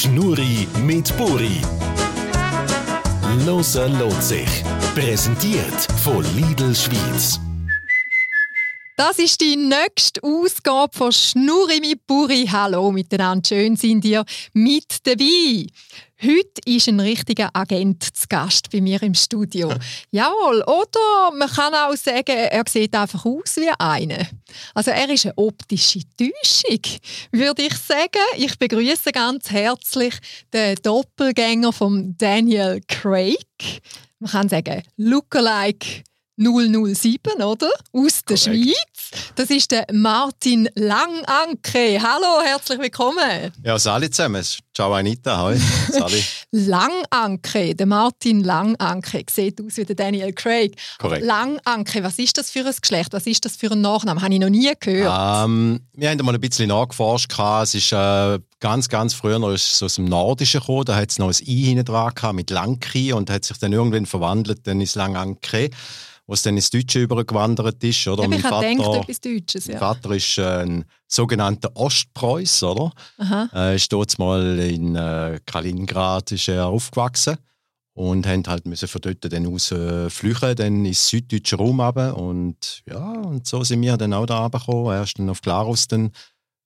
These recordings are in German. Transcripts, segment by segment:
Schnurri mit Buri. Loser lohnt sich. Präsentiert von Lidl Schweiz. Das ist die nächste Ausgabe von Schnurri mit Buri. Hallo miteinander, schön sind ihr mit dabei. Heute ist ein richtiger Agent zu Gast bei mir im Studio. Jawohl, oder man kann auch sagen, er sieht einfach aus wie einer. Also er ist eine optische Täuschung, würde ich sagen. Ich begrüße ganz herzlich den Doppelgänger von Daniel Craig. Man kann sagen, Lookalike 007, oder? Aus der Korrekt. Schweiz. Das ist der Martin Langanke. Hallo, herzlich willkommen. Ja, Sali zusammen. Ciao Anita, hi. Sali. Langanke, der Martin Langanke, sieht aus wie der Daniel Craig. Korrekt. Langanke, was ist das für ein Geschlecht? Was ist das für ein Nachname? Habe ich noch nie gehört. ähm, wir haben mal ein bisschen nachgeforscht. Es ist äh, ganz, ganz früher ist es aus dem Nordischen gekommen. Da hat es noch ein I hinten dran gehabt mit Lanki und hat sich dann irgendwann verwandelt dann ins Langanke, wo es dann ins Deutsche übergewandert ist. Oder? Ja, mein ich Vater, etwas Deutsches. mein Ja. Vater ist äh, ein sogenannter Ostpreuß, oder? Aha. Äh, ist dort mal in äh, Kaliningrad ist er aufgewachsen und haben halt müssen von dort dann aus äh, flüchten, dann ins süddeutschen Raum runter. und ja und so sind wir dann auch da runtergekommen. Erst dann auf Glarus dann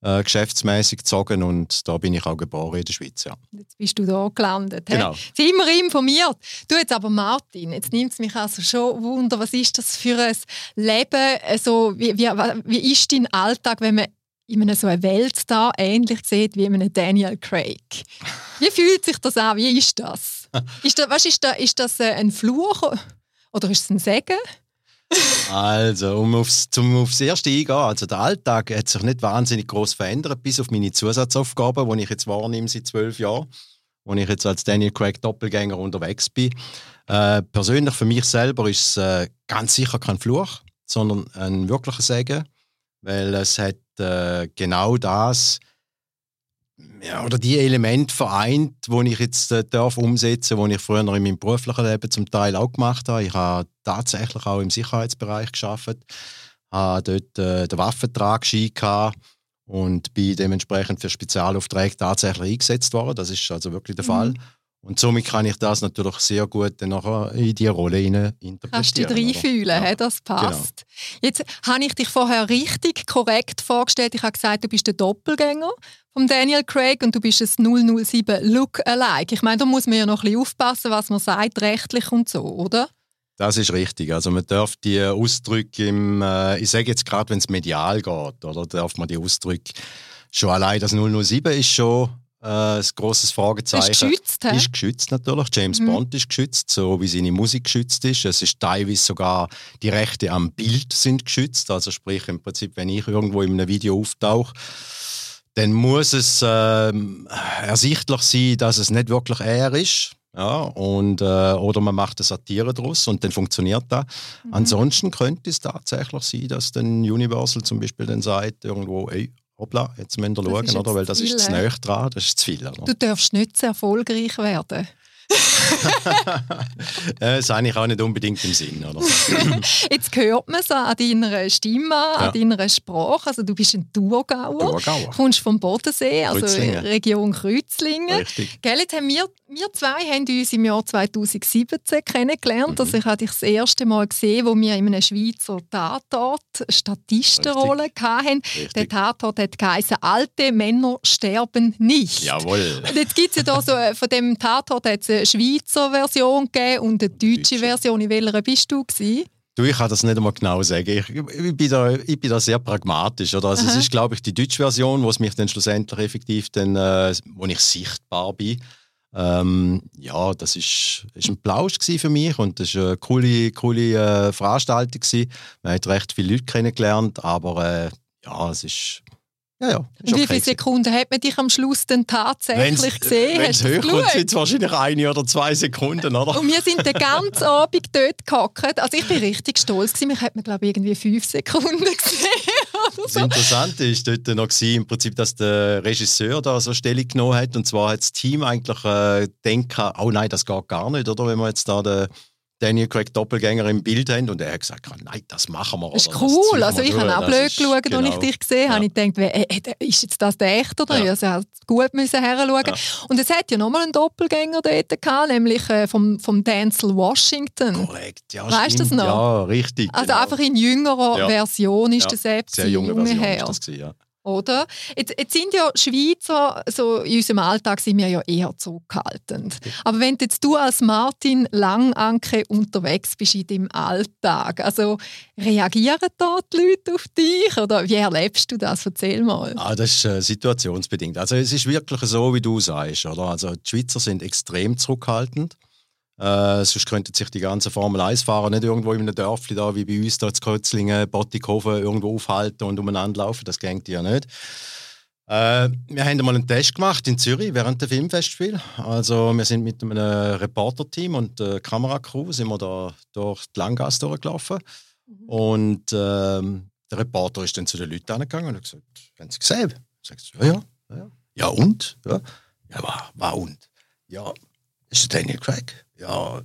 äh, geschäftsmäßig gezogen und da bin ich auch geboren in der Schweiz, ja. Jetzt bist du da gelandet. Genau. Sind wir informiert. Du jetzt aber Martin, jetzt nimmt es mich also schon Wunder, was ist das für ein Leben? Also, wie, wie, wie ist dein Alltag, wenn man in einem so eine Weltstar ähnlich sieht wie in einem Daniel Craig? Wie fühlt sich das an? Wie ist das? Ist das, weißt, ist das, ist das ein Fluch oder ist es ein Segen? Also, um aufs, zum aufs Erste eingehen, also der Alltag hat sich nicht wahnsinnig groß verändert, bis auf meine Zusatzaufgaben, die ich jetzt wahrnehme seit zwölf Jahren, wo ich jetzt als Daniel Craig Doppelgänger unterwegs bin. Äh, persönlich für mich selber ist es äh, ganz sicher kein Fluch, sondern ein wirklicher Segen, weil es hat äh, genau das ja, oder die Elemente vereint, die ich jetzt äh, darf umsetzen, die ich früher in meinem beruflichen Leben zum Teil auch gemacht habe. Ich habe tatsächlich auch im Sicherheitsbereich geschafft, habe dort äh, den Waffentragschein gehabt und bin dementsprechend für Spezialaufträge tatsächlich eingesetzt worden. Das ist also wirklich der Fall. Und somit kann ich das natürlich sehr gut dann nachher in die Rolle hinein interpretieren. Kannst du dich reinfühlen, Ja. das passt. Jetzt habe ich dich vorher richtig korrekt vorgestellt. Ich habe gesagt, du bist der Doppelgänger von Daniel Craig und du bist ein 007 Look-alike. Ich meine, da muss man ja noch ein bisschen aufpassen, was man sagt, rechtlich und so, oder? Das ist richtig. Also man darf die Ausdrücke im, äh, ich sage jetzt gerade, wenn es medial geht, oder darf man die Ausdrücke schon allein das 007 ist schon äh, ein großes Fragezeichen. Ist geschützt, hä? Ist geschützt natürlich. James Mhm. Bond ist geschützt, so wie seine Musik geschützt ist. Es ist teilweise sogar die Rechte am Bild sind geschützt. Also sprich im Prinzip, wenn ich irgendwo in einem Video auftauche, dann muss es ähm, ersichtlich sein, dass es nicht wirklich er ist. Ja, und, äh, oder man macht eine Satire daraus und dann funktioniert das. Mhm. Ansonsten könnte es tatsächlich sein, dass dann Universal zum Beispiel dann sagt, irgendwo, ey, hoppla, jetzt ihr Das schauen, oder? weil das ist zu hä? nahe dran, das ist zu viel. Oder? Du darfst nicht zu erfolgreich werden. Äh, ist eigentlich auch nicht unbedingt im Sinn, oder? Jetzt hört man es an deiner Stimme, an deiner Sprache. Also du bist ein Thurgauer, Thurgauer. kommst vom Bodensee, also. Region Kreuzlingen. Richtig. Gell, jetzt haben wir, wir zwei haben uns im Jahr 2017 kennengelernt. Mhm. Also ich habe dich das erste Mal gesehen, wo wir in einem Schweizer Tatort Statistenrolle hatten. Der. Tatort hat geheißen «Alte Männer sterben nicht». Jawohl. Und jetzt gibt es ja da so, äh, von dem Tatort hat's eine Schweizer Version gegeben und eine deutsche. Version. In welcher bist du gewesen? Du, ich kann das nicht einmal genau sagen. Ich, ich, bin, da, ich bin da sehr pragmatisch. Oder? Also, es ist, glaube ich, die deutsche Version, wo es mich dann schlussendlich effektiv, dann, äh, wo ich sichtbar bin. Ähm, ja, das ist, ist ein Plausch für mich und das war eine coole, coole äh, Veranstaltung. Gewesen. Man hat recht viele Leute kennengelernt, aber äh, ja, es ist. Ja, ja. Ist Und wie okay viele. Sekunden hat man dich am Schluss dann tatsächlich gesehen? Wenn Hast es du das hochkommt, sind es wahrscheinlich eine oder zwei Sekunden, oder? Und wir sind den ganzen Abend dort gehockt. Also ich bin richtig stolz gewesen. Mich hat man glaube ich irgendwie fünf Sekunden gesehen. Das so. Interessante ist dort noch gewesen, im Prinzip, dass der Regisseur da so Stellung genommen hat. Und zwar hat das Team eigentlich äh, gedacht, oh nein, das geht gar nicht, oder? Wenn wir jetzt da den, Daniel Craig Doppelgänger im Bild haben und er hat gesagt, nein, das machen wir. Das ist cool. also ich habe auch blöd geschaut, genau. als ich dich gesehen habe. Ja. Ich dachte, äh, ist jetzt das der echte oder? Ja. Also halt gut müssen heranschauen. Ja. Und es hat ja nochmal einen Doppelgänger dort gehabt, nämlich äh, vom, vom Denzel Washington. Korrekt, ja Weißt du das noch? Ja, richtig. Also genau. einfach in jüngerer Version ist das eben Sehr junge Version her. ist das gewesen, ja. Oder? Jetzt, jetzt, sind ja Schweizer, so in unserem Alltag sind wir ja eher zurückhaltend. Aber wenn jetzt du als Martin Langanke unterwegs bist in deinem Alltag, also reagieren da die Leute auf dich oder wie erlebst du das? Erzähl mal. Ah, das ist äh, situationsbedingt. Also es ist wirklich so, wie du sagst. Oder? Also die Schweizer sind extrem zurückhaltend. Äh, sonst könnten sich die ganzen Formel-1-Fahrer nicht irgendwo in einem Dörfli da, wie bei uns da in Kötzlingen, Bottighofen, irgendwo aufhalten und umeinander laufen. Das geht ja nicht. Äh, wir haben mal einen Test gemacht in Zürich während dem Filmfestspiel. Also wir sind mit einem Reporter-Team und einer Kameracrew sind wir da durch die Langgasse durchgelaufen. Mhm. Und ähm, der Reporter ist dann zu den Leuten angegangen und hat gesagt, haben Sie gesehen? Sagt ja, ja, ja. Ja und? Ja, ja war, war und? Ja, ist der Daniel Craig? ja,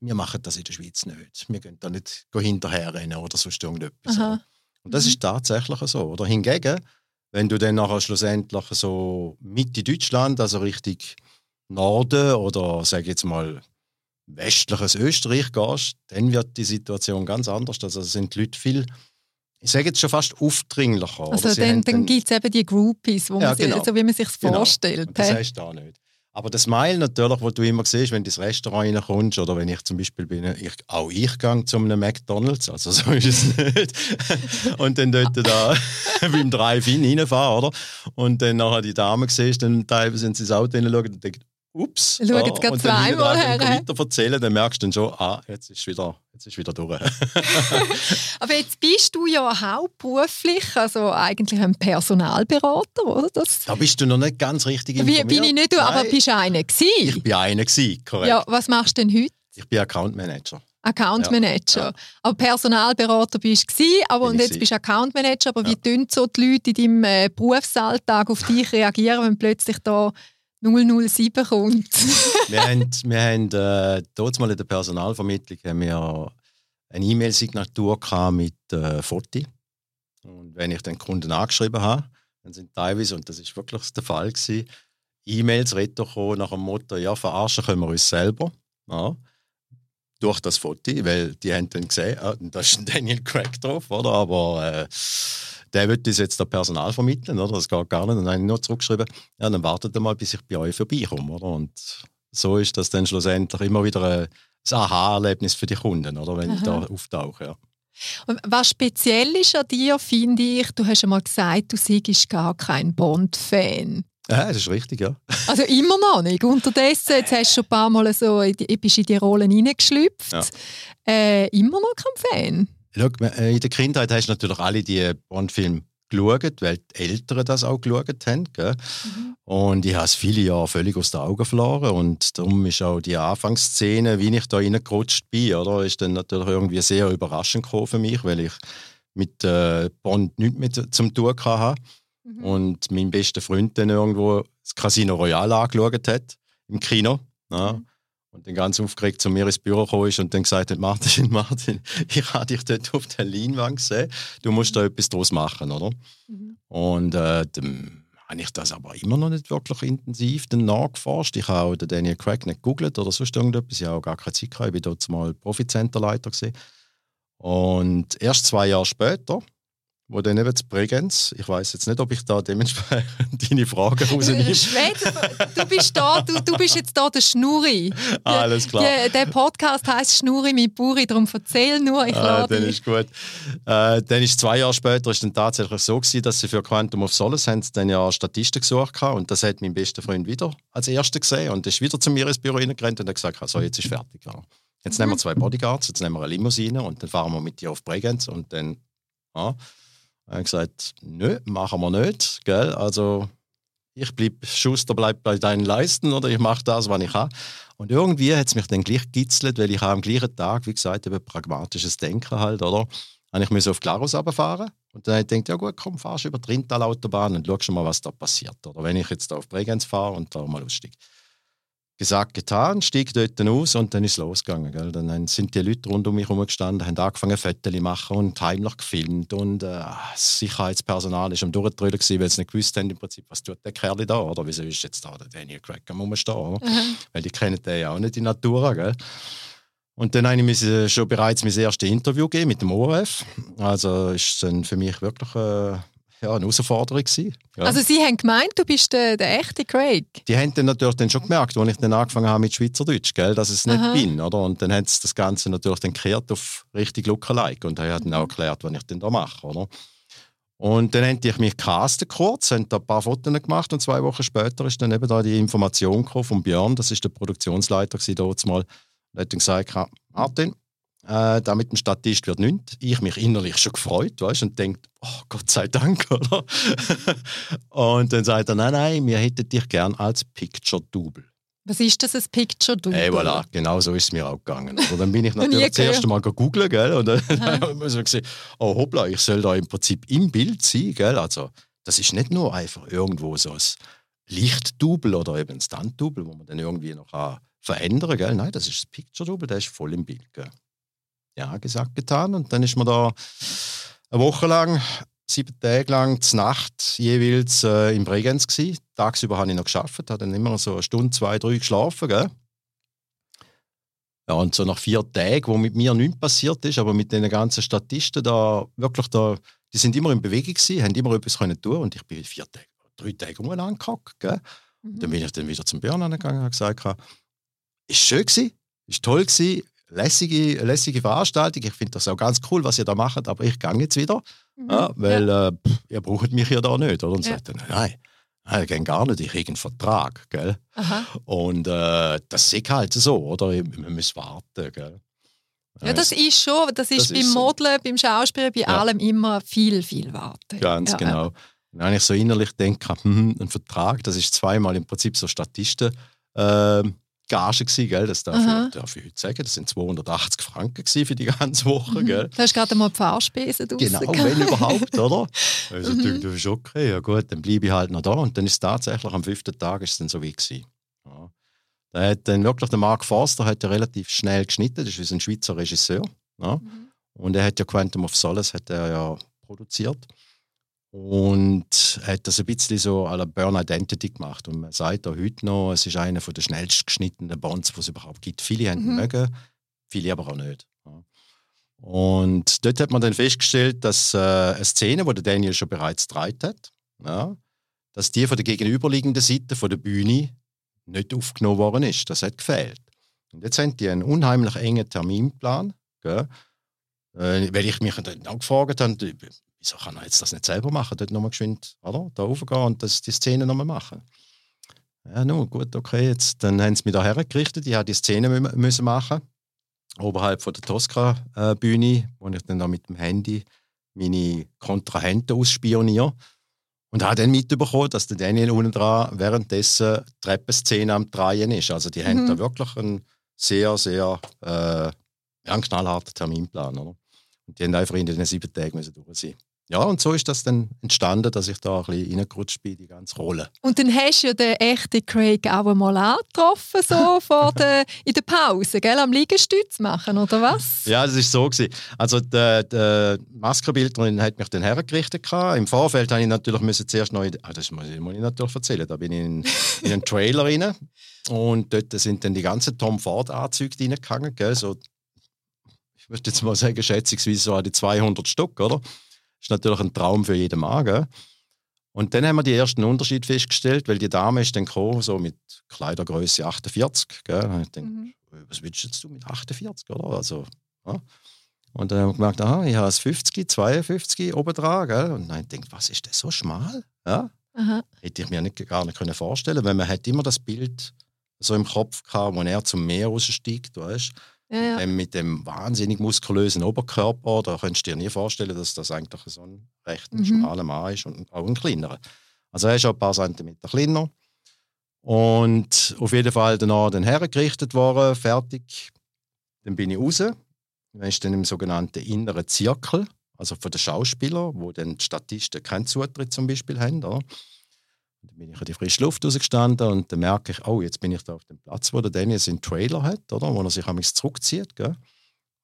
wir machen das in der Schweiz nicht. Wir gehen da nicht hinterherrennen oder sonst irgendetwas. Aha. Und das mhm. ist tatsächlich so. Oder hingegen, wenn du dann nachher schlussendlich so Mitte Deutschland, also richtig Norden oder sage jetzt mal westliches Österreich gehst, dann wird die Situation ganz anders. Also sind die Leute viel, ich sage jetzt schon fast aufdringlicher. Also dann, dann gibt es eben die Groupies, wo ja, man genau. sich, so wie man sich genau. vorstellt. Und das heißt da nicht. Aber das Smile natürlich, wo du immer siehst, wenn du ins Restaurant reinkommst oder wenn ich zum Beispiel bin, ich, auch ich gehe zu einem McDonalds, also so ist es nicht. und dann dort da beim Drive-In reinfahren, oder? Und dann nachher die Dame siehst, dann teilweise ins Auto hineinschauen und denken, ups. Schau jetzt gerade zweimal her. weiter erzählen, dann merkst du dann schon, ah, jetzt ist wieder, jetzt ist wieder durch. aber jetzt bist du ja hauptberuflich, also eigentlich ein Personalberater, oder? Das da bist du noch nicht ganz richtig informiert. Wie bin ich nicht, du, aber bist du einer gewesen? Ich bin einer gewesen, korrekt. Ja, was machst du denn heute? Ich bin Account Manager. Account Manager. Ja, ja. Aber Personalberater bist du aber und jetzt bist du Account Manager. Aber ja. wie tun so die Leute in deinem äh, Berufsalltag auf dich reagieren, wenn plötzlich da 007 kommt. wir haben, wir haben äh, dort mal in der Personalvermittlung haben wir eine E-Mail-Signatur mit äh, Foti. Und wenn ich den Kunden angeschrieben habe, dann sind teilweise, und das ist wirklich der Fall gewesen, E-Mails retour nach dem Motto, ja, verarschen können wir uns selber. Ja, durch das Foto, weil die haben dann gesehen, ah, da ist ein Daniel Craig drauf, oder? Aber äh, der wird uns jetzt der Personal vermitteln, oder? Das geht gar nicht. Und dann habe ich nur zurückgeschrieben, ja, dann wartet mal, bis ich bei euch vorbeikomme, oder? Und so ist das dann schlussendlich immer wieder ein Aha-Erlebnis für die Kunden, oder? Wenn Aha. ich da auftauche, ja. Und was speziell ist an dir, finde ich, du hast einmal gesagt, du seist gar kein Bond-Fan. Ja, das ist richtig, ja. Also immer noch nicht. Unterdessen, jetzt hast du schon ein paar Mal so, bist in die Rollen hineingeschlüpft. Ja. Äh, immer noch kein Fan. Schau, äh, in der Kindheit hast du natürlich alle die Bond-Filme geschaut, weil die Eltern das auch geschaut haben. Mhm. Und ich habe es viele Jahre völlig aus den Augen verloren. Und darum ist auch die Anfangsszene, wie ich da reingerutscht bin, oder, ist dann natürlich irgendwie sehr überraschend für mich, weil ich mit äh, Bond nichts mehr zum tun hatte. Mhm. Und mein bester Freund dann irgendwo das Casino Royale angeschaut hat im Kino. Ja. Mhm und dann ganz aufgeregt zu mir ins Büro gekommen ist und dann gesagt hat, Martin, Martin, ich habe dich dort auf der Leinwand gesehen, du musst da etwas draus machen, oder? Mhm. Und äh, dann habe ich das aber immer noch nicht wirklich intensiv dann nachgeforscht. Ich habe auch den Daniel Craig nicht gegoogelt oder sonst irgendetwas, ich habe auch gar keine Zeit gehabt, ich war dort mal Profi-Centerleiter Und erst zwei Jahre später wo dann eben zu Bregenz, ich weiß jetzt nicht, ob ich da dementsprechend deine Frage rausnehme. du bist da, du, du bist jetzt da der Schnurri. alles klar. Die, der Podcast heißt Schnurri mit Buri, darum erzähl nur, ich ah, Dann ist gut. Äh, dann ist zwei Jahre später ist dann tatsächlich so gewesen, dass sie für Quantum of Solace haben dann ja Statisten gesucht haben und das hat mein bester Freund wieder als Erster gesehen und ist wieder zu mir ins Büro reingerannt und hat gesagt, so jetzt ist fertig. Ja. Jetzt nehmen wir zwei Bodyguards, jetzt nehmen wir eine Limousine und dann fahren wir mit dir auf Bregenz und dann ja, er hat gesagt, nö, machen wir nicht. Gell? Also ich bleib, Schuster bleibt bei deinen Leisten oder ich mache das, was ich kann. Und irgendwie hat es mich dann gleich gekitzelt, weil ich am gleichen Tag, wie gesagt, eben pragmatisches Denken halt, oder? Habe ich auf Glarus runterfahren und dann habe ich gedacht, ja gut, komm, fahrst über die Rintal-Autobahn und schau mal, was da passiert. Oder wenn ich jetzt da auf Bregenz fahre und da mal aussteige. Gesagt, getan, stieg dort aus und dann ist es losgegangen. Gell? Dann sind die Leute rund um mich herum gestanden, haben angefangen, Fotos zu machen und heimlich gefilmt. Und äh, das Sicherheitspersonal war am Durchdrüllen, weil sie nicht gewusst haben, im Prinzip, was tut der Kerl da oder wieso ist jetzt da der Daniel Craig am Rumstehen. Mhm. Weil die kennen den ja auch nicht in Natura. Gell? Und dann habe ich schon bereits mein erstes Interview gegeben mit dem ORF. Also ist dann für mich wirklich... Äh, ja, eine Herausforderung. Gewesen. Ja. Also Sie haben gemeint, du bist der, der echte Craig? Die haben dann natürlich dann schon gemerkt, als ich dann angefangen habe mit Schweizerdeutsch, gell, dass ich es nicht Aha. bin. Oder? Und dann haben sie das Ganze natürlich dann gekehrt auf richtig Lookalike und haben dann auch erklärt, was ich denn da mache. Oder? Und dann haben die mich castet kurz, haben da ein paar Fotos gemacht und zwei Wochen später ist dann eben da die Information von Björn, das ist der Produktionsleiter mal, und hat dann gesagt, Martin, äh, da mit dem Statist wird nichts. Ich mich innerlich schon gefreut, weißt, und denkt, oh Gott sei Dank, oder? und dann sagt er, nein, nein, wir hätten dich gern als Picture-Double. Was ist das, ein Picture-Double? Hey, voilà, genau so ist es mir auch gegangen. Und dann bin ich natürlich das erste Mal googeln, gell, und dann habe ich gesehen, oh hoppla, ich soll da im Prinzip im Bild sein, gell, also das ist nicht nur einfach irgendwo so ein Lichtdouble oder eben ein Stunt-Double, wo man dann irgendwie noch verändern kann, nein, das ist ein Picture-Double, der ist voll im Bild, gell ja gesagt, getan. Und dann ist man da eine Woche lang, sieben Tage lang, zur Nacht jeweils äh, im Bregenz gewesen. Tagsüber habe ich noch geschafft, habe dann immer so eine Stunde, zwei, drei geschlafen, gell? Ja, und so nach vier Tagen, wo mit mir nichts passiert ist, aber mit den ganzen Statisten da wirklich da, die sind immer in Bewegung gewesen, haben immer etwas können tun und ich bin vier Tage, drei Tage gell? Mhm. Dann bin ich dann wieder zum Björn gegangen und habe gesagt, ist schön gewesen, ist toll gewesen, lässige, lässige Veranstaltung. Ich finde das auch ganz cool, was ihr da macht, aber ich gehe jetzt wieder, mhm. ja, weil ja. Äh, ihr braucht mich ja da nicht. Oder? Und ja. sagt dann, nein, nein, ich gar nicht, ich habe einen Vertrag. Gell? Und äh, das ist halt so, oder? Wir müssen warten. Gell? Ja, das ist schon, das ist das beim ist Modeln, so. beim Schauspielen, bei ja. allem immer viel, viel warten. Ganz genau. Wenn ich so innerlich denke, hm, ein Vertrag, das ist zweimal im Prinzip so Statisten. Äh, Gage gewesen, gell? Das darf, ich, darf ich heute sagen. Das sind 280 Franken für die ganze Woche, mhm. gell? Du hast gerade mal die Fahrspesen Genau, wenn überhaupt, oder? Also mhm. dachte, das ist okay, ja gut, dann bleibe ich halt noch da. Und dann ist es tatsächlich am fünften Tag ist es dann so wie gewesen. Ja. Da hat dann wirklich der Mark Forster hat ja relativ schnell geschnitten, das ist ein Schweizer Regisseur. Ja? Mhm. Und er hat ja Quantum of Solace hat er ja produziert. Und hat das ein bisschen so à la Burn Identity gemacht. Und man sagt auch heute noch, es ist einer der schnellst geschnittenen Bonds, die es überhaupt gibt. Viele haben mhm. mögen, viele aber auch nicht. Und dort hat man dann festgestellt, dass äh, eine Szene, die Daniel schon bereits gedreht hat, ja, dass die von der gegenüberliegenden Seite von der Bühne nicht aufgenommen worden ist. Das hat gefehlt. Und jetzt haben die einen unheimlich engen Terminplan, gell? Äh, weil ich mich dann auch gefragt habe, wieso kann er jetzt das nicht selber machen? Dort nochmal geschwind, oder? Da raufgehen und das, die Szene nochmal machen. Ja, nun, gut, okay, jetzt, dann haben sie mich da hergerichtet. Ich habe die Szene müssen machen oberhalb von der Tosca-Bühne, wo ich dann da mit dem Handy meine Kontrahenten ausspioniere. Und habe dann mitbekommen, dass der Daniel unten dran währenddessen die Treppenszene am Drehen ist. Also die mhm. haben da wirklich einen sehr, sehr äh, einen knallharten Terminplan. Oder? Und die haben einfach in den sieben Tagen müssen durch sein. Ja, und so ist das dann entstanden, dass ich da ein bisschen reingerutscht bin, die ganze Rolle. Und dann hast du ja den echten Craig auch einmal angetroffen, so vor der, in der Pause, gell, am Liegestütz machen, oder was? Ja, das war so. Gewesen. Also die, die Maskenbildnerin hat mich dann hergerichtet. Im Vorfeld habe ich natürlich müssen zuerst noch, ah, das muss ich, muss ich natürlich erzählen, da bin ich in, in einen Trailer rein und dort sind dann die ganzen Tom Ford-Anzüge reingegangen, gell, so ich möchte jetzt mal sagen, schätzungsweise so an die 200 Stück, oder? Das ist natürlich ein Traum für jeden Mann, gell? Und dann haben wir die ersten Unterschied festgestellt, weil die Dame ist dann gekommen, so mit Kleidergröße 48, gell? Und ich denke, mhm. was willst du jetzt mit 48, oder? Also, ja. Und dann haben wir gemerkt, aha, ich habe es 50, 52 oben dran, gell? Und dann denke was ist das so schmal? Ja? Hätte ich mir nicht, gar nicht können vorstellen weil man hat immer das Bild so im Kopf gehabt, wo er zum Meer raussteigt, weißt ja, ja. Ähm, mit dem wahnsinnig muskulösen Oberkörper, da könntest du dir nie vorstellen, dass das eigentlich so ein recht mhm. schmaler Mann ist und auch ein kleinerer. Also er ist auch ein paar Zentimeter kleiner. Und auf jeden Fall danach dann hergerichtet worden, fertig. Dann bin ich raus. Dann ist dann im sogenannten inneren Zirkel, also von den Schauspielern, wo dann die Statisten keinen Zutritt zum Beispiel haben. Oder? Dann bin ich in die frische Luft rausgestanden und dann merke ich, oh, jetzt bin ich da auf dem Platz, wo der Daniel seinen Trailer hat, oder? wo er sich am zurückzieht. Gell?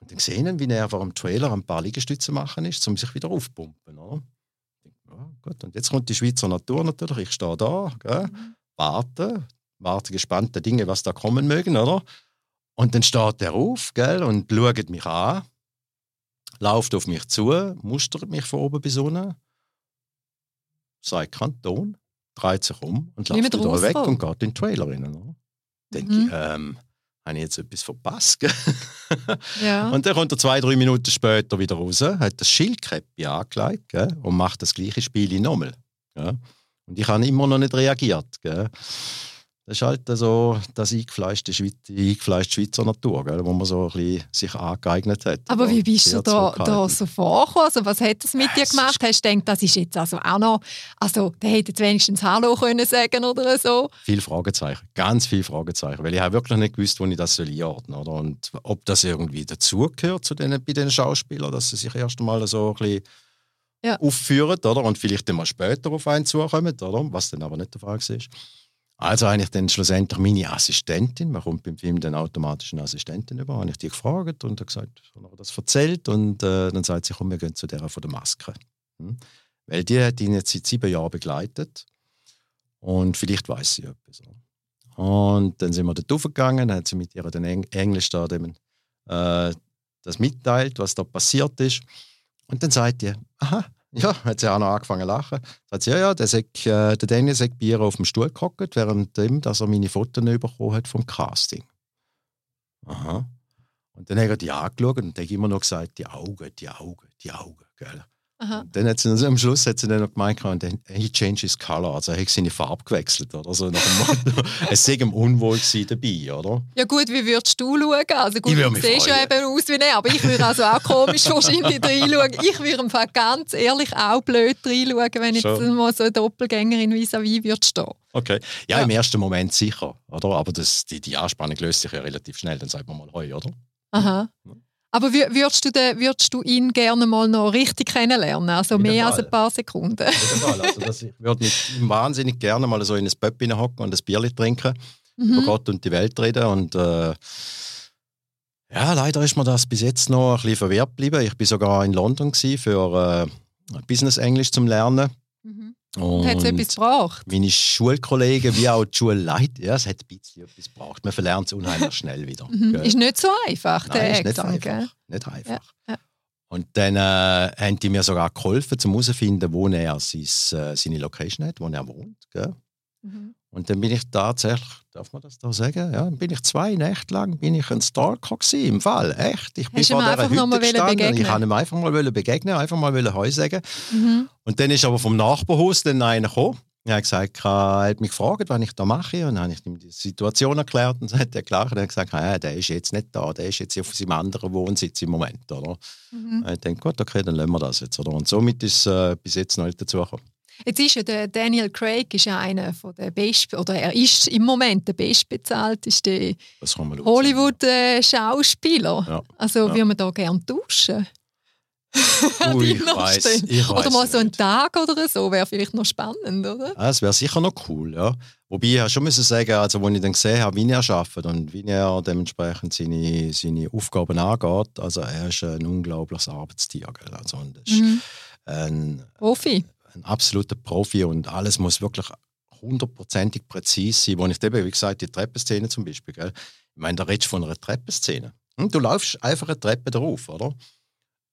Und dann sehe ich, wie er vor dem Trailer ein paar Liegestütze machen ist, um sich wieder aufpumpen. Oder? Ja, gut. Und jetzt kommt die Schweizer Natur natürlich. Ich stehe da, gell? Mhm. warte, warte gespannte Dinge, was da kommen mögen, oder? Und dann steht er auf gell, und schaut mich an, läuft auf mich zu, mustert mich von oben bis unten, sagt Ton, dreht sich um und läuft wieder weg und geht in den Trailer rein. Oder? Denke mhm. ich, ähm, habe ich jetzt etwas verpasst? ja. Und dann kommt er zwei, drei Minuten später wieder raus, hat das Schildkäppi angelegt gell, und macht das gleiche Spiel nochmal. Und ich habe immer noch nicht reagiert. Gell. Das ist halt so das eingefleischte, Schweiz, eingefleischte Schweizer Natur, gell, wo man so ein bisschen sich angeeignet hat. Aber wie bist du da, da so vorgekommen? Also was hat das mit dir gemacht? Hast du gedacht, das ist jetzt also auch noch, also der hätte jetzt wenigstens Hallo können sagen oder so? Viele Fragezeichen, ganz viele Fragezeichen, weil ich habe wirklich nicht gewusst, wo ich das einordnen soll. Oder? Und ob das irgendwie dazugehört zu den, bei den Schauspielern, dass sie sich erst einmal so ein bisschen ja. aufführen oder? und vielleicht dann mal später auf einen zukommen, oder? was dann aber nicht der Fall war. Also habe ich dann schlussendlich meine Assistentin, man kommt beim Film dann automatisch eine Assistentin über, habe ich die gefragt und gesagt, habe das erzählt und äh, dann sagt sie, komm, wir gehen zu der von der Maske. Hm? Weil die hat ihn jetzt seit sieben Jahren begleitet und vielleicht weiß sie etwas. Und dann sind wir dort aufgegangen, dann hat sie mit ihr den Englisch da dem, äh, das mitteilt, was da passiert ist. Und dann sagt die, aha, ja, hat sie auch noch angefangen zu lachen. Sagt sie, ja, ja, der, sei, äh, der Daniel sagt Bier auf dem Stuhl gehockt, während dass er meine Fotos bekommen hat vom Casting. Aha. Und dann hat er die angeschaut und hat immer noch gesagt, die Augen, die Augen, die Augen. Gell? Dann hat sie, also am Schluss hat sie dann noch gemeint, und dann, he changed his color, also er hat seine Farbe gewechselt oder so. Es sei ihm unwohl dabei, oder? Ja gut, wie würdest du schauen? Also gut, du siehst ja eben aus wie er, aber ich würde also auch komisch wahrscheinlich reinschauen. Ich würde im Fall ganz ehrlich auch blöd reinschauen, wenn jetzt Schon. mal so eine Doppelgängerin vis-à-vis würde stehen. Okay. Ja, ja, im ersten Moment sicher, oder? Aber das, die, die Anspannung löst sich ja relativ schnell, dann sagt man mal «Hoi», oder? Aha. Ja. Aber würdest du, den, würdest du ihn gerne mal noch richtig kennenlernen? Also mehr als ein paar Sekunden? Also das, ich würde mit ihm wahnsinnig gerne mal so in ein Pub hocken und ein Bier trinken, mhm. über Gott und die Welt reden. Und äh, ja, leider ist mir das bis jetzt noch ein bisschen verwehrt geblieben. Ich war sogar in London für äh, Business Englisch zum Lernen. Und hat es etwas gebraucht? Meine Schulkollegen wie auch die Schulleiter, ja, es hat ein bisschen etwas gebraucht. Man verlernt es unheimlich schnell wieder. Mhm. Ist nicht so einfach, Nein, der ist nicht einfach. Nicht einfach. Ja. Und dann äh, haben die mir sogar geholfen, um herauszufinden, wo er sein, äh, seine Location hat, wo er wohnt. Gell? Mhm. Und dann bin ich tatsächlich, darf man das da sagen? Ja, bin ich zwei Nächte lang bin ich ein Stalker gewesen, im Fall, echt. Ich bin Hast vor dieser Hütte gestanden, ich wollte ihm einfach mal begegnen, einfach mal Heu sagen. Mhm. Und dann ist aber vom Nachbarhaus dann einer gekommen. Er hat gesagt, er hat mich gefragt, was ich da mache. Und dann habe ich ihm die Situation erklärt und hat er klar, er hat gesagt, ja, der ist jetzt nicht da, der ist jetzt auf seinem anderen Wohnsitz im Moment. Oder? Mhm. Ich denke, gut, okay, dann lassen wir das jetzt. Oder? Und somit ist es äh, bis jetzt noch nicht dazu gekommen. Jetzt ist ja der Daniel Craig ist ja einer von der best oder er ist im Moment der bestbezahlteste Hollywood-Schauspieler. Ja. Also ja. würde man da gerne tauschen? Ui, ich weiss, ich oder mal so einen Tag oder so wäre vielleicht noch spannend, oder? Ja, das wäre sicher noch cool, ja. Wobei ich schon müssen sagen, also als ich dann gesehen habe, wie er arbeitet und wie er dementsprechend seine, seine Aufgaben angeht, also er ist ein unglaubliches Arbeitstier. Also, und ist mhm. ein, Profi ein absoluter Profi und alles muss wirklich hundertprozentig präzise sein. Wo ich eben, wie gesagt, die Treppenszene zum Beispiel, gell? ich meine, da redest du von einer Treppenszene. Hm, du laufst einfach eine Treppe drauf, oder?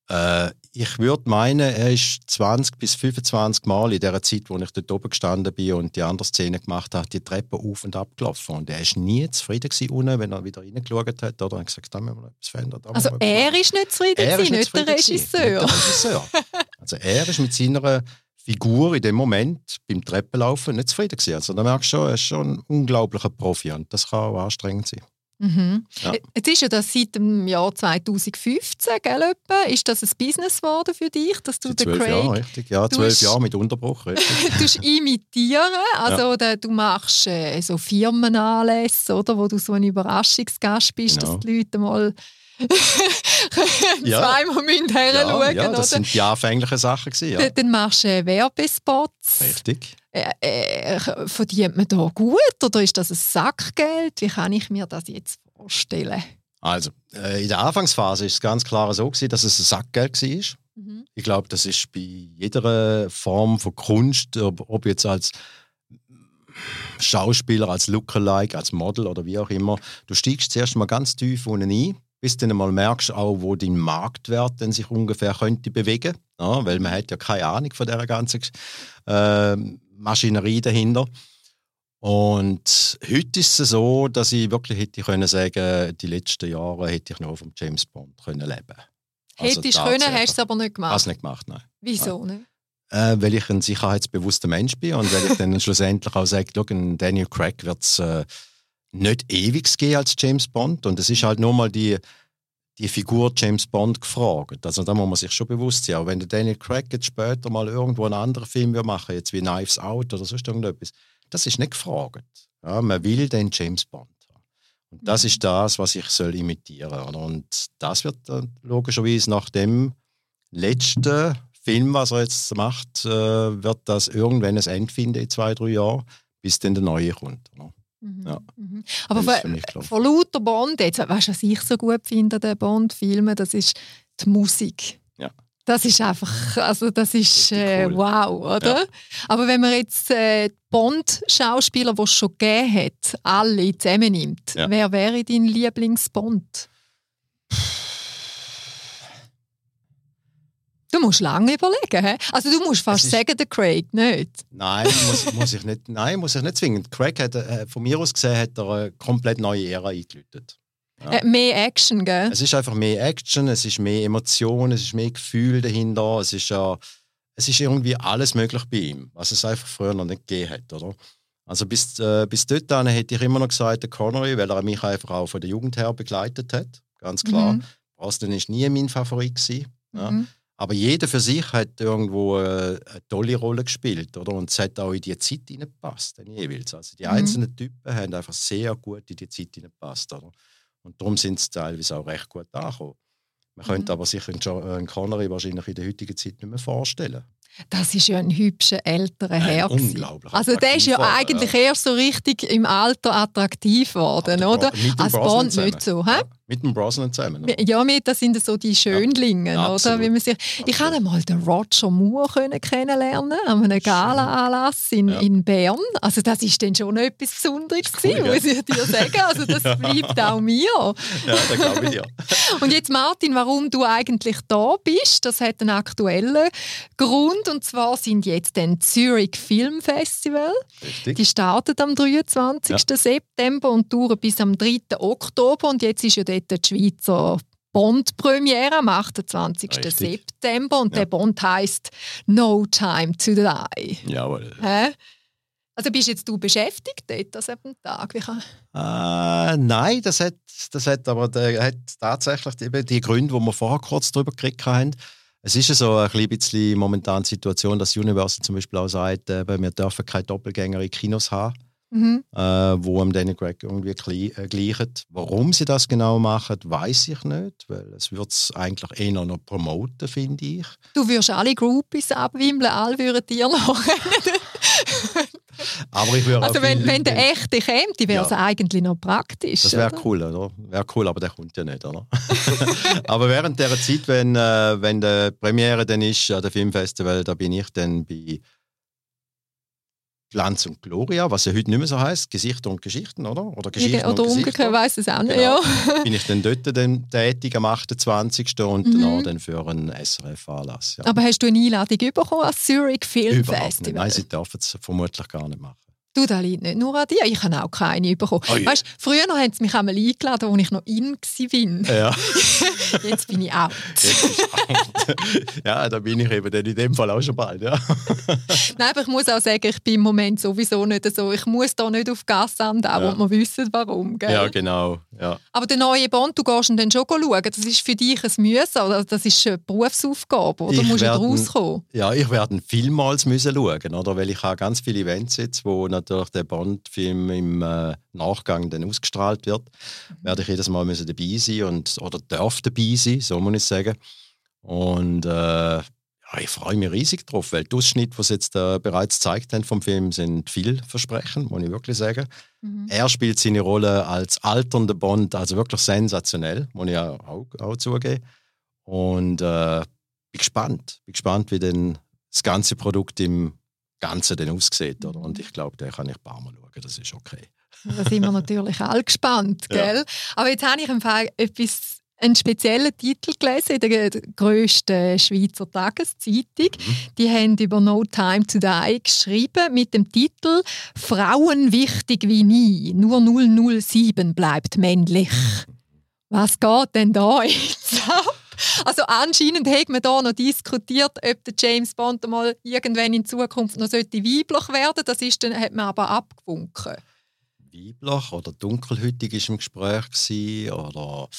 Äh, ich würde meinen, er ist 20 bis 25 Mal in der Zeit, wo ich dort oben gestanden bin und die andere Szene gemacht habe, die Treppe auf und ab gelaufen. Und er war nie zufrieden gewesen, unten, wenn er wieder reingeschaut hat oder hat gesagt, da müssen wir noch etwas verändern. Also er ist nicht zufrieden, er ist nicht, nicht der Regisseur. Nicht der Regisseur. also er ist mit seiner Figur in dem Moment beim Treppenlaufen nicht zufrieden gewesen. Also da merkst du schon, er ist schon ein unglaublicher Profi und das kann auch anstrengend sein. Mhm. Ja. Jetzt ist ja das seit dem Jahr 2015, gell, Ist das ein Business geworden für dich, dass du den Craig... Jahre, richtig. Ja, zwölf Jahre mit Unterbruch, du imitieren, also ja. du machst äh, so Firmenanlässe, oder, wo du so ein Überraschungsgast bist, genau. dass die Leute mal ja. zweimal müssen ja, schauen, ja, das sind die anfänglichen Sachen gewesen, ja. Dann machst du äh, Werbespots. Richtig. Äh, äh, verdient man da gut oder ist das ein Sackgeld? Wie kann ich mir das jetzt vorstellen? Also, äh, in der Anfangsphase ist es ganz klar so gewesen, dass es ein Sackgeld war. Mhm. Ich glaube, das ist bei jeder Form von Kunst, ob, ob jetzt als Schauspieler, als Lookalike, als Model oder wie auch immer, du steigst zuerst mal ganz tief unten ein, bis du dann mal merkst, auch, wo dein Marktwert denn sich ungefähr könnte bewegen. Ja, weil man hat ja keine Ahnung von dieser ganzen äh, Maschinerie dahinter. Und heute ist es so, dass ich wirklich hätte können sagen, die letzten Jahre hätte ich noch vom James Bond können leben. Also Hättest du können, hast du es aber nicht gemacht. Hast nicht gemacht, nein. Wieso nicht? Äh, weil ich ein sicherheitsbewusster Mensch bin und weil ich dann schlussendlich auch sage, Daniel Craig wird es äh, nicht ewig gehen als James Bond. Und es ist halt nur mal die, die Figur James Bond gefragt. Also da muss man sich schon bewusst sein. Auch wenn der Daniel Craig jetzt später mal irgendwo einen anderen Film machen jetzt wie Knives Out oder sonst irgendetwas, das ist nicht gefragt. Ja, man will den James Bond. Und das mhm. ist das, was ich soll imitieren soll. Und das wird dann logischerweise nach dem letzten Film, was er jetzt macht, äh, wird das irgendwann ein Ende finden in zwei, drei Jahren, bis dann der neue kommt. Oder? Mhm. Ja. Mhm. Aber von, von lauter Bond, jetzt, weißt du, was ich so gut finde, den Bond-Filmen, das ist die Musik. Ja. Das ist einfach, also das ist äh, wow, oder? Ja. Aber wenn man jetzt äh, Bond-Schauspieler, die es schon gegeben hat, alle zusammennimmt, ja. wer wäre dein Lieblings-Bond? Du musst lange überlegen. He? Also du musst fast sagen, der Craig nicht. Nein, muss, muss ich nicht. Nein, muss ich nicht zwingen. Craig hat äh, von mir aus gesehen hat er eine komplett neue Ära eingeläutet. Ja. Äh, mehr Action, gell? Es ist einfach mehr Action, es ist mehr Emotion, es ist mehr Gefühl dahinter, es ist ja, es ist irgendwie alles möglich bei ihm, was es einfach früher noch nicht gegeben hat, oder? Also bis, äh, bis dort hätte ich immer noch gesagt, der Connery, weil er mich einfach auch von der Jugend her begleitet hat, ganz klar. Mhm. Brosnan war nie mein Favorit. Gewesen, ja. Mhm. Aber jeder für sich hat irgendwo eine, äh, eine tolle Rolle gespielt, oder? Und es hat auch in die Zeit hineingepasst, jeweils. Also die mhm. einzelnen Typen haben einfach sehr gut in die Zeit hineingepasst, oder? Und darum sind sie teilweise auch recht gut angekommen. Man mhm. könnte aber sich einen Connery wahrscheinlich in der heutigen Zeit nicht mehr vorstellen. Das ist ja ein hübscher älterer Herr. Unglaublich. Also der ist ja eigentlich ja. erst so richtig im Alter attraktiv worden, oder? Als Bond nicht so. Ja. Mit dem Brosnan zusammen. Oder? Ja, mit, das sind so die Schönlinge, ja, oder? Wie man sich, ich habe mal den Roger Moore können kennenlernen an einem Gala-Anlass in, ja. in Bern. Also das ist dann schon etwas Besonderes cool, gewesen, muss ich dir sagen. Also das bleibt auch mir. Ja, das glaube ich dir. Und jetzt Martin, warum du eigentlich da bist, das hat einen aktuellen Grund und zwar sind jetzt den Zurich Film Festival. Richtig. Die startet am 23. Ja. September und dauert bis am 3. Oktober und jetzt ist ja dort die Schweizer Bond-Premiere am 28. Richtig. September und ja. der Bond heißt No Time to Die. Jawohl. Hä? Also bist jetzt du beschäftigt dort an diesem Tag? Wie kann... äh, nein, das hat, das hat aber der, hat tatsächlich eben die Gründe, die wir vorher kurz darüber gekriegt haben. Es ist ja so ein bisschen momentan die Situation, dass Universal zum Beispiel auch sagt, äh, wir dürfen keine Doppelgänger in Kinos haben mhm. äh, wo am Danny Craig irgendwie äh, gleichen. Warum sie das genau machen, weiß ich nicht, weil es wird es eigentlich eher noch promoten, finde ich. Du würdest alle Groupies abwimmeln, alle würden dir noch Aber ich würde Also wenn, wenn der echte käme, wäre es ja. eigentlich noch praktisch. Das wäre cool, oder? Wäre cool, aber der kommt ja nicht, oder? aber während der Zeit, wenn, äh, wenn die Premiere dann ist, an der Filmfestival, da bin ich dann bei Glanz und Gloria, was ja heute nicht mehr so heißt, Gesichter und Geschichten, oder? Oder Geschichten Oder und umgekehrt, weiß es auch nicht. Genau. Ja. Bin ich dann dort dann tätig am 28. und mhm. danach dann für einen SRF-Anlass. Ja. Aber hast du eine Einladung bekommen als Zurich Film Festival? Nein, sie dürfen es vermutlich gar nicht machen. Du, das liegt nicht nur an dir. Ich habe auch keine bekommen. Oh, weißt, früher haben sie mich einmal eingeladen, als ich noch in war. Ja. Jetzt bin ich out. out. ja, da bin ich eben dann in dem Fall auch schon bald. Ja. Nein, aber ich muss auch sagen, ich bin im Moment sowieso nicht so. Ich muss da nicht auf Gas andauern ja. und wir wissen, warum. Gell? Ja, genau. Ja. Aber der neue Bond, du gehst ihn dann schon schauen. Das ist für dich ein Müssen. Oder? Das ist eine Berufsaufgabe. Oder ich musst du rauskommen? Ja, ich werde vielmals müssen schauen, oder? weil ich habe ganz viele Events jetzt, wo natürlich der Bond-Film im äh, Nachgang dann ausgestrahlt wird, mhm. werde ich jedes Mal müssen dabei sein und, oder darf dabei sein, so muss ich sagen. Und äh, ja, ich freue mich riesig drauf, weil die Ausschnitte, die sie jetzt äh, bereits gezeigt haben vom Film, sind vielversprechend, muss ich wirklich sagen. Mhm. Er spielt seine Rolle als alternder Bond, also wirklich sensationell, muss ich auch, auch zugeben. Und äh, bin gespannt, bin gespannt, wie denn das ganze Produkt im Ganzen dann aussieht. Oder? Und ich glaube, da kann ich ein paar Mal schauen, das ist okay. Da sind wir natürlich alle gespannt, gell? Ja. Aber jetzt habe ich im Fall etwas einen speziellen Titel gelesen in der grössten Schweizer Tageszeitung. Mhm. Die haben über No Time to Die geschrieben mit dem Titel Frauen wichtig wie nie. Nur 007 bleibt männlich. Was geht denn da jetzt ab? Also anscheinend hat man da noch diskutiert, ob der James Bond mal irgendwann in Zukunft noch weiblich werden sollte. Das ist dann, hat man aber abgewunken. Weiblich oder dunkelhütig war im Gespräch oder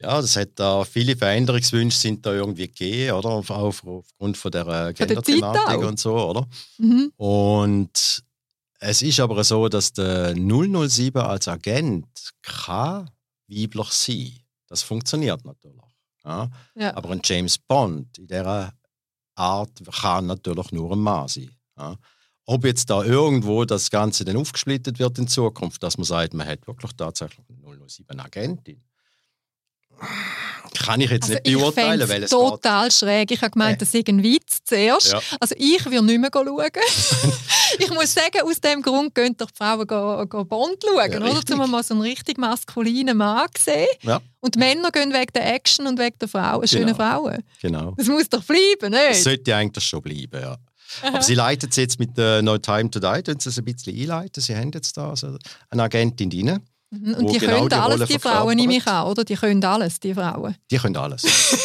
ja, das hat da viele Veränderungswünsche sind da irgendwie gegeben, oder? Auf, auf, aufgrund von der Gender-Thematik und so, oder? Mhm. Und es ist aber so, dass der 007 als Agent kann weiblich sein. Das funktioniert natürlich. Ja? ja. Aber ein James Bond in dieser Art kann natürlich nur ein Mann sein. Ja? Ob jetzt da irgendwo das Ganze dann aufgesplittet wird in Zukunft, dass man sagt, man hat wirklich tatsächlich eine 007 Agentin kann ich jetzt also nicht beurteilen, weil es total geht. schräg. Ich habe gemeint, das ist ein Witz zuerst. Ja. Also ich will nicht mehr schauen. ich muss sagen, aus dem Grund gehen doch die Frauen go, go Bond schauen, ja, oder? Um mal so einen richtig maskulinen Mann sehen. Ja. Und Männer gehen wegen der Action und wegen der Frauen, schönen genau. Frauen. Genau. Das muss doch bleiben, nicht? Das sollte eigentlich schon bleiben, ja. Aha. Aber sie leitet es jetzt mit uh, No Time to Die, sie es ein bisschen einleiten. Sie haben jetzt da also eine Agentin drin. Und die genau können die alles, die Frauen, nehme ich an, oder? Die können alles, die Frauen. Die können alles.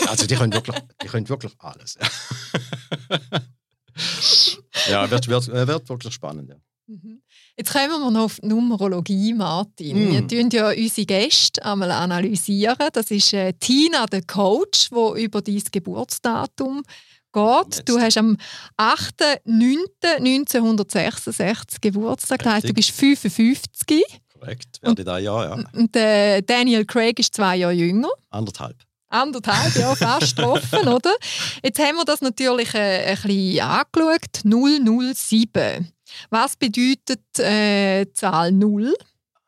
Also die können wirklich, die können wirklich alles. ja, wird, wird, wird wirklich spannend. Ja. Mhm. Jetzt kommen wir noch auf die Numerologie, Martin. Mm. Wir tun ja unsere Gäste einmal analysieren. Das ist äh, Tina, der Coach, wo über dein Geburtsdatum geht. Du hast am 8.9.1966 Geburtstag. Das heißt, du bist 55. Korrekt, werde da ja, ja. Und äh, Daniel Craig ist zwei Jahre jünger. Anderthalb. Anderthalb, ja, fast getroffen, oder? Jetzt haben wir das natürlich äh, ein bisschen angeschaut. 007. Was bedeutet äh, Zahl 0?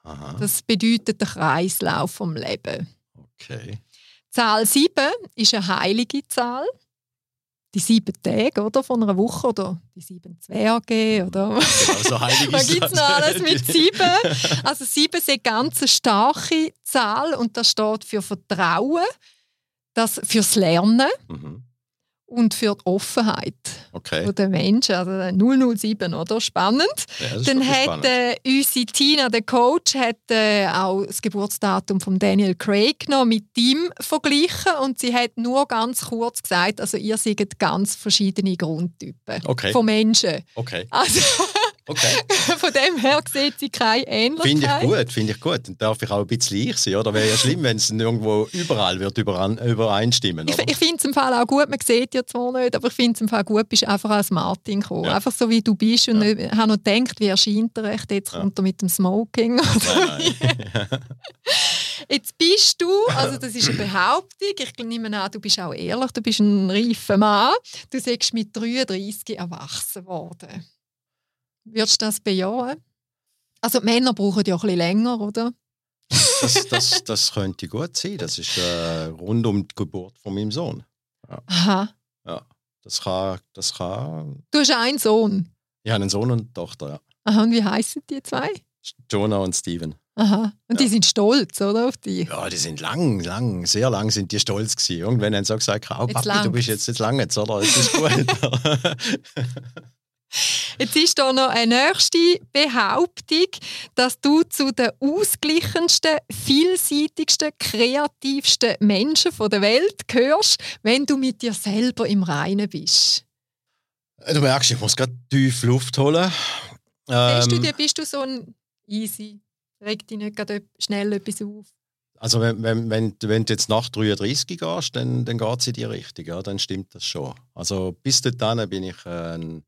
Aha. Das bedeutet der Kreislauf vom Leben. Okay. Zahl 7 ist eine heilige Zahl die sieben Tage oder, von einer Woche oder die sieben Zwerge oder genau, so was gibt es noch alles mit sieben? Also sieben ist eine ganz starke Zahl und das steht für Vertrauen, das fürs Lernen. Mhm und für die Offenheit okay. der Menschen. Also 007, oder? Spannend. Ja, Dann hat äh, unsere Tina, der Coach, hat äh, auch das Geburtsdatum von Daniel Craig noch mit ihm verglichen und sie hat nur ganz kurz gesagt, also ihr seid ganz verschiedene Grundtypen okay. von Menschen. Okay. Also, Okay. Von dem her sieht sie keine Ähnlichkeit. Finde ich gut, finde ich gut. Dann darf ich auch ein bisschen ich sein, oder? Wäre ja schlimm, wenn es irgendwo überall wird übereinstimmen. Oder? Ich, ich finde es im Fall auch gut, man sieht ja zwar nicht, aber ich finde es im Fall gut, bist einfach als Martin gekommen. Ja. Einfach so wie du bist und ja. habe noch gedacht, wie erscheint er echt, jetzt ja. kommt er mit dem Smoking. Oder nein, nein. Jetzt bist du, also das ist eine Behauptung, ich nehme an, du bist auch ehrlich, du bist ein reifer Mann, du sagst mit 33 erwachsen worden. Würdest du das bejahen? Also die Männer brauchen ja ein bisschen länger, oder? Das, das, das könnte gut sein. Das ist äh, rund um die Geburt von meinem Sohn. Ja. Aha. Ja, das kann, das kann... Du hast einen Sohn? Ich habe einen Sohn und eine Tochter, ja. Aha, und wie heißen die zwei? Jonah und Steven. Aha. Und ja. die sind stolz, oder? Auf die? Ja, die sind lang, lang, sehr lang sind die stolz gewesen. Irgendwann haben sie gesagt, oh, Papi, du bist jetzt, jetzt lang jetzt, oder? Es ist gut. Jetzt ist da noch eine nächste Behauptung, dass du zu den ausgleichendsten, vielseitigsten, kreativsten Menschen der Welt gehörst, wenn du mit dir selber im Reinen bist. Du merkst, ich muss gerade tief Luft holen. Ähm, du dir, bist du so ein easy? Regt dich nicht gerade schnell etwas auf? Also wenn, wenn, wenn, wenn du jetzt nach 33 gehst, dann, dann geht es in die Richtung, ja, dann stimmt das schon. Also bis dahin bin ich ein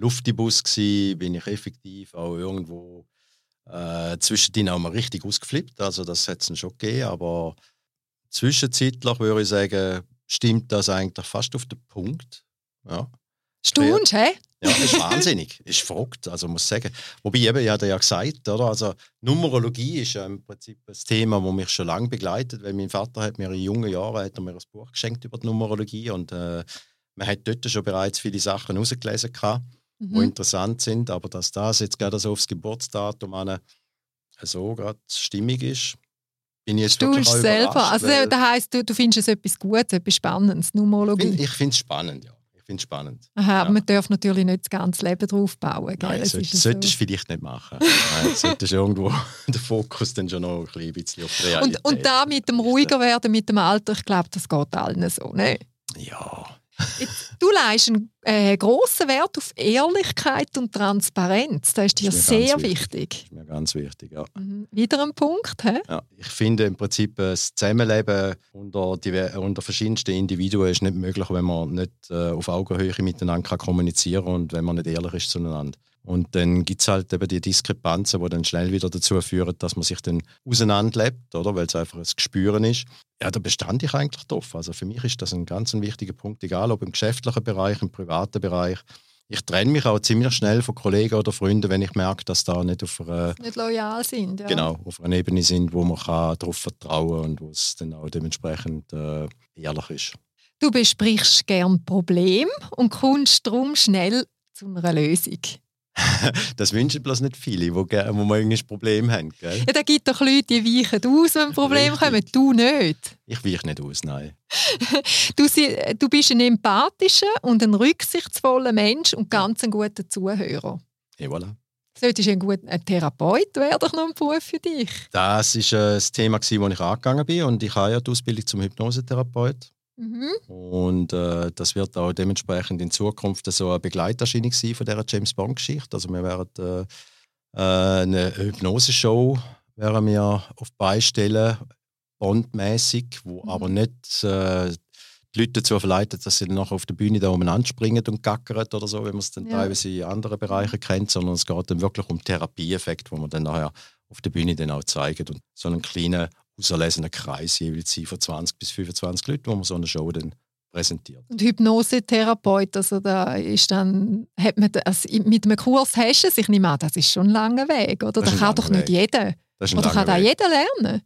Luftibus gsi, bin ich effektiv auch irgendwo äh, zwischendrin auch mal richtig ausgeflippt. Also das hat es schon gegeben, aber zwischenzeitlich würde ich sagen, stimmt das eigentlich fast auf den Punkt. Ja. Staunst, hä? Ja, ist wahnsinnig. ist verrückt, also muss ich sagen. Wobei eben, ich hatte ja gesagt, oder? Also Numerologie ist ja im Prinzip ein Thema, das mich schon lange begleitet, weil mein Vater hat mir in jungen Jahren hat er mir ein Buch geschenkt über die Numerologie und äh, man hat dort schon bereits viele Sachen herausgelesen gehabt, mhm. die interessant sind, aber dass das jetzt gerade so aufs Geburtsdatum an so gerade stimmig ist, bin ich jetzt du wirklich selber. Also das heisst, du, du findest es etwas Gutes, etwas Spannendes, Numerologie? Ich finde es spannend, ja finde es spannend. Aha, ja. aber man darf natürlich nicht das ganze Leben drauf bauen. Gell? Nein, das solltest so. du vielleicht nicht machen. Nein, solltest irgendwo den Fokus dann schon noch ein bisschen auf die Realität. Und, und da mit dem ruhiger werden, mit dem Alter, ich glaube, das geht allen so, ne? Ja, Jetzt, du leist einen äh, grossen Wert auf Ehrlichkeit und Transparenz. Das ist dir das ist sehr wichtig. Das ist mir ganz wichtig, ja. Mhm. Wieder ein Punkt, hä? Ja, ich finde im Prinzip das Zusammenleben unter, die, unter verschiedensten Individuen ist nicht möglich, wenn man nicht äh, auf Augenhöhe miteinander kann kommunizieren kann und wenn man nicht ehrlich ist zueinander. Und dann gibt es halt eben die Diskrepanzen, die dann schnell wieder dazu führen, dass man sich dann auseinanderlebt, oder? Weil es einfach ein Gespüren ist. Ja, da bestand ich eigentlich drauf. Also für mich ist das ein ganz ein wichtiger Punkt, egal ob im geschäftlichen Bereich, im privaten Bereich. Ich trenne mich auch ziemlich schnell von Kollegen oder Freunden, wenn ich merke, dass da nicht auf einer, nicht loyal sind. Ja. Genau, auf einer Ebene sind, wo man darauf vertrauen kann und wo es dann auch dementsprechend äh, ehrlich ist. Du besprichst gern Problem und kommst darum schnell zu einer Lösung. das wünschen bloß nicht viele, wo, wo man ein Problem haben. Gell? Ja, da gibt doch Leute, die weichen aus, wenn Probleme kommen. Du nicht. Ich weiche nicht aus, nein. du, du bist ein empathischer und ein rücksichtsvoller Mensch und ganz ein guter Zuhörer. Et voilà. Solltest du ein guter Therapeut, wäre doch noch ein Beruf für dich. Das war äh, das Thema, das ich angegangen bin. Und ich habe ja die Ausbildung zum Hypnosetherapeut. Mhm. Und äh, das wird auch dementsprechend in Zukunft so eine Begleiterscheinung sein von dieser James Bond-Geschichte. Also wir werden äh, äh eine Hypnose-Show werden wir auf beistellen, Bond-mäßig, wo mhm. aber nicht äh, die Leute dazu verleitet, dass sie dann nachher auf der Bühne da umeinander springen und gackern oder so, wie man es dann ja. teilweise in anderen Bereichen kennt, sondern es geht dann wirklich um Therapieeffekt, wo man dann nachher auf der Bühne dann auch zeigt und so einen kleinen auserlesenen Kreis jeweils sein von 20 bis 25 Leuten, wo man so eine Show dann präsentiert. Und Hypnosetherapeut, also da ist dann, hat man das, mit einem Kurs hast du es, ich nehme an, das ist schon ein langer Weg, oder? Das, kann doch nicht Weg. jeder. Oder kann da jeder lernen?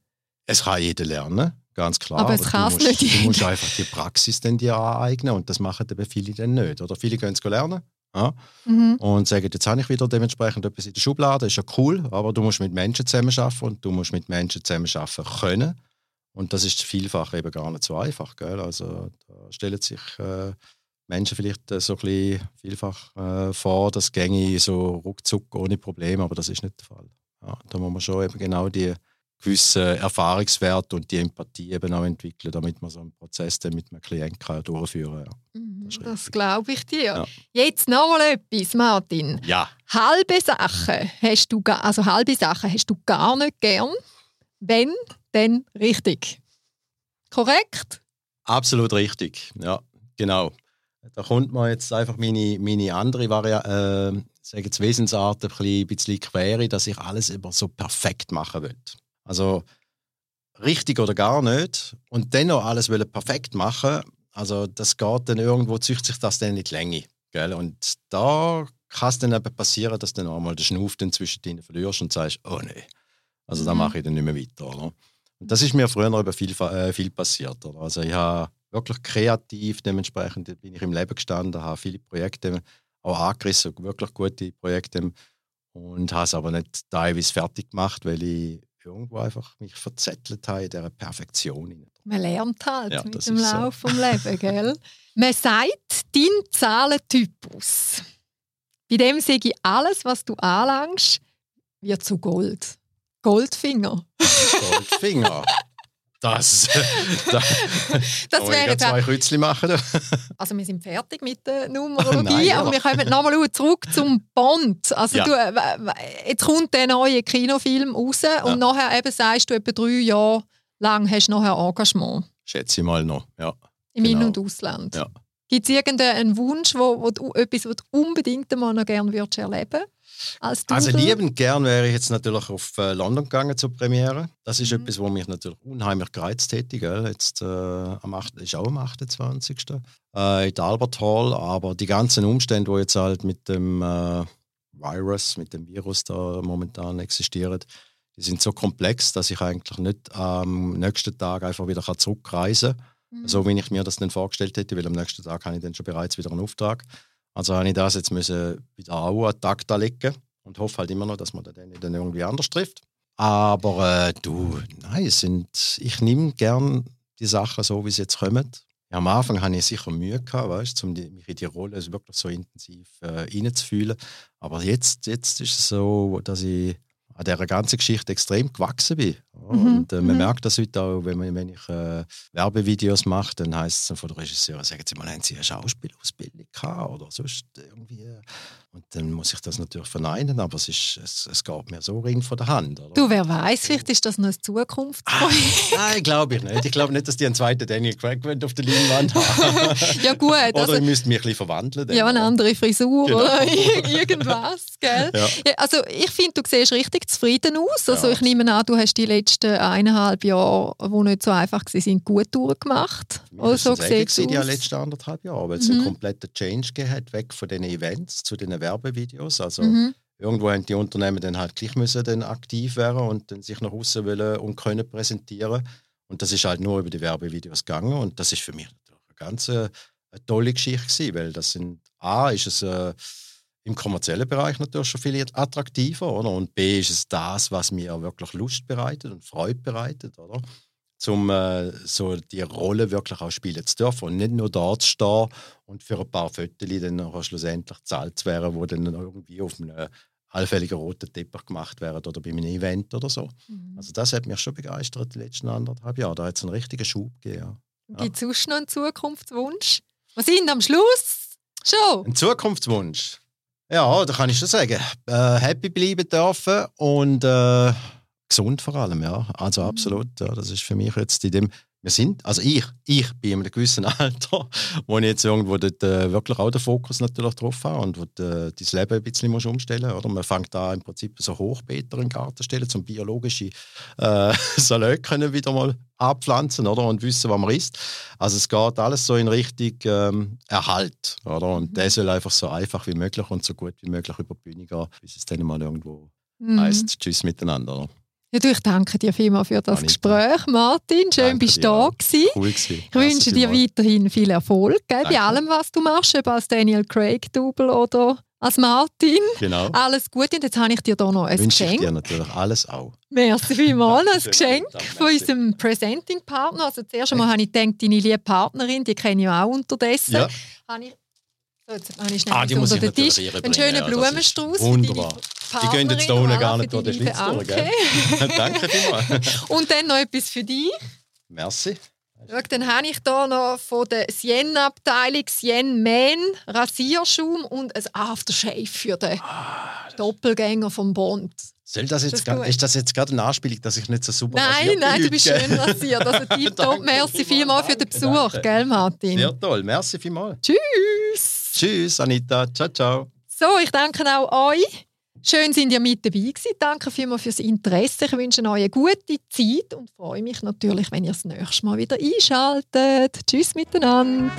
Es kann jeder lernen, ganz klar. Aber, aber es kann es nicht jeder. Du musst einfach die Praxis dann dir aneignen und das machen eben viele dann nicht. Oder viele gehen es lernen ja? Mhm. Und sagen, jetzt habe ich wieder dementsprechend etwas in der Schublade, ist ja cool, aber du musst mit Menschen zusammenarbeiten und du musst mit Menschen zusammenarbeiten können. Und das ist vielfach eben gar nicht so einfach. Gell? Also da stellen sich äh, Menschen vielleicht äh, so ein bisschen vielfach äh, vor, das ginge so ruckzuck ohne Probleme, aber das ist nicht der Fall. Ja, da muss man schon eben genau die gewissen Erfahrungswert und die Empathie eben auch entwickeln, damit man so einen Prozess dann mit einem Klienten kann durchführen kann. Ja. Mhm, das, das glaube ich dir. Ja. Jetzt noch mal etwas, Martin. Ja. Halbe Sachen hast du, also halbe Sachen hast du gar nicht gern. Wenn, dann richtig. Korrekt? Absolut richtig. Ja, genau. Da kommt man jetzt einfach meine, meine andere Variante, äh, sage jetzt Wesensart ein bisschen, ein bisschen quere, dass ich alles immer so perfekt machen will. Also richtig oder gar nicht. Und dennoch alles perfekt machen, also das geht dann irgendwo, züchtet sich das dann nicht Länge. Gell? Und da kann es dann eben passieren, dass du dann einmal den Schnuff dann zwischen denen verlierst und sagst, oh nee, also mhm. da mache ich dann nicht mehr weiter. Oder? Und das ist mir früher aber viel, äh, viel passiert. Oder? Also ich habe wirklich kreativ dementsprechend bin ich im Leben gestanden, habe viele Projekte auch angerissen, wirklich gute Projekte und habe es aber nicht teilweise fertig gemacht, weil ich irgendwo einfach mich verzettelt habe in dieser Perfektion. Man lernt halt ja, mit dem Lauf so. vom Leben, gell? Man sagt, dein Zahlentypus. Bei dem sehe ich alles, was du anlangst, wird zu Gold. Goldfinger. Goldfinger. Das, das, das wäre zwei Kreuzchen machen. also wir sind fertig mit der Numerologie, Nein, aber wir kommen nochmal zurück zum Bond. Also ja. du, jetzt kommt der neue Kinofilm raus ja. und nachher eben sagst du etwa drei Jahre lang hast du nachher Engagement. Schätze ich mal noch, ja. Im genau. In- und Ausland. Ja. Gibt es irgendeinen Wunsch, wo, wo du, etwas, was du unbedingt einmal noch gerne würdest erleben als Also liebend gern wäre ich jetzt natürlich auf äh, London gegangen zur Premiere. Das ist Mhm. etwas, was mich natürlich unheimlich gereizt hätte. Gell? Jetzt äh, am 8, ist auch am 28. Äh, in der Albert Hall. Aber die ganzen Umstände, die jetzt halt mit dem äh, Virus, mit dem Virus da momentan existieren, die sind so komplex, dass ich eigentlich nicht am nächsten Tag einfach wieder zurückreisen kann. Mhm. So wie ich mir das dann vorgestellt hätte, weil am nächsten Tag habe ich dann schon bereits wieder einen Auftrag. Also habe ich das jetzt müssen wieder auch an den Takt legen und hoffe halt immer noch, dass man den dann irgendwie anders trifft. Aber äh, du, nein, sind, ich nehme gern die Sachen so, wie sie jetzt kommen. Am Anfang hatte ich sicher Mühe, gehabt, weißt, um mich in die Rolle also wirklich so intensiv äh, reinzufühlen. Aber jetzt, jetzt ist es so, dass ich an dieser ganzen Geschichte extrem gewachsen bin. Mhm, Und äh, man mhm. merkt das heute auch, wenn, man, wenn ich äh, Werbevideos mache, dann heisst es von der Regisseurin, sagen sie mal, haben sie eine Schauspielausbildung gehabt oder sonst irgendwie. Und dann muss ich das natürlich verneinen, aber es, ist, es, es geht mir so ring von der Hand. Oder? Du, wer weiß, vielleicht ist das noch ein Zukunftsprojekt. Nein, glaube ich nicht. Ich glaube nicht, dass die einen zweiten Daniel Craig auf der Leinwand haben. ja gut, Oder also, ich müsste mich ein bisschen verwandeln. dann, ja, eine andere Frisur Genau. oder irgendwas, gell? Ja. Ja, also ich finde, du siehst richtig zufrieden aus. Also Ja. ich nehme an, du hast die letzten eineinhalb Jahre, die nicht so einfach waren, gut durchgemacht. Für mich Oder ist so es gewesen, die aus. letzten anderthalb Jahre, weil es Mhm. einen kompletten Change gegeben weg von den Events zu den Werbevideos. Also Mhm. irgendwo haben die Unternehmen dann halt gleich müssen dann aktiv werden und dann sich nach außen wollen und können präsentieren. Und das ist halt nur über die Werbevideos gegangen und das ist für mich natürlich eine ganz äh, eine tolle Geschichte gewesen, weil das sind A ist es äh, im kommerziellen Bereich natürlich schon viel attraktiver, oder? Und B ist es das, was mir wirklich Lust bereitet und Freude bereitet, oder? um äh, so die Rolle wirklich auch spielen zu dürfen und nicht nur dort zu stehen und für ein paar Fotos dann nachher schlussendlich gezahlt zu werden, die dann irgendwie auf einem allfälligen roten Teppich gemacht werden oder bei einem Event oder so. Mhm. Also das hat mich schon begeistert die letzten anderthalb Jahre. Da hat es einen richtigen Schub gegeben. Ja. Gibt es sonst noch einen Zukunftswunsch? Wir sind am Schluss schon. Ein Zukunftswunsch? Ja, da kann ich schon sagen. Äh, happy bleiben dürfen und äh, gesund vor allem, ja. Also Mhm. absolut. Ja, das ist für mich jetzt in dem. Wir sind, also ich, ich bin in einem gewissen Alter, wo ich jetzt irgendwo dort, äh, wirklich auch den Fokus natürlich drauf habe und wo äh, dein Leben ein bisschen musst umstellen oder Man fängt da im Prinzip so Hochbeete in den Garten zu stellen, um biologische äh, Salate können wieder mal abpflanzen oder? und wissen, was man isst. Also es geht alles so in Richtung ähm, Erhalt. Oder? Und Mhm. der soll einfach so einfach wie möglich und so gut wie möglich über die Bühne gehen, bis es dann mal irgendwo Mhm. heisst, Tschüss miteinander. Oder? Ja, du, ich danke dir vielmals für das Anita. Gespräch, Martin. Schön, Danke bist du da gewesen. Cool gewesen. Ich wünsche dir weiterhin viel Erfolg gell, bei allem, was du machst, ob als Daniel Craig Double oder als Martin. Genau. Alles Gute. Und jetzt habe ich dir hier noch ein Wünsche ich Geschenk. dir natürlich alles auch. Merci vielmals. Ein Geschenk von unserem Presenting-Partner. Also zuerst einmal habe ich gedacht, deine liebe Partnerin, die kenne ich auch unterdessen. Ja. Habe ich so, jetzt habe ich schnell Ah, die unter muss ich den Tisch. Einen schönen ja, das Blumenstrauß. wunderbar. Die gehen jetzt unten und gar nicht durch den Schlitz durch, gell? Anke. Danke vielmals. Und dann noch etwas für dich. Merci. Schau, dann habe ich hier noch von der Sien-Abteilung Sien Man Rasierschaum und ein Aftershave für den Ah, Doppelgänger vom Bond. Soll das Das jetzt gut. ist das jetzt gerade eine Anspielung, dass ich nicht so super Nein, nein, du bist schön rasiert. Also tipptopp. Merci vielmals, für den Besuch, danke. gell, Martin? Sehr toll. Merci vielmals. Tschüss. Tschüss, Anita. Ciao, ciao. So, ich danke auch euch. Schön sind ihr mit dabei gewesen. Danke vielmals fürs Interesse. Ich wünsche euch eine gute Zeit und freue mich natürlich, wenn ihr das nächste Mal wieder einschaltet. Tschüss miteinander.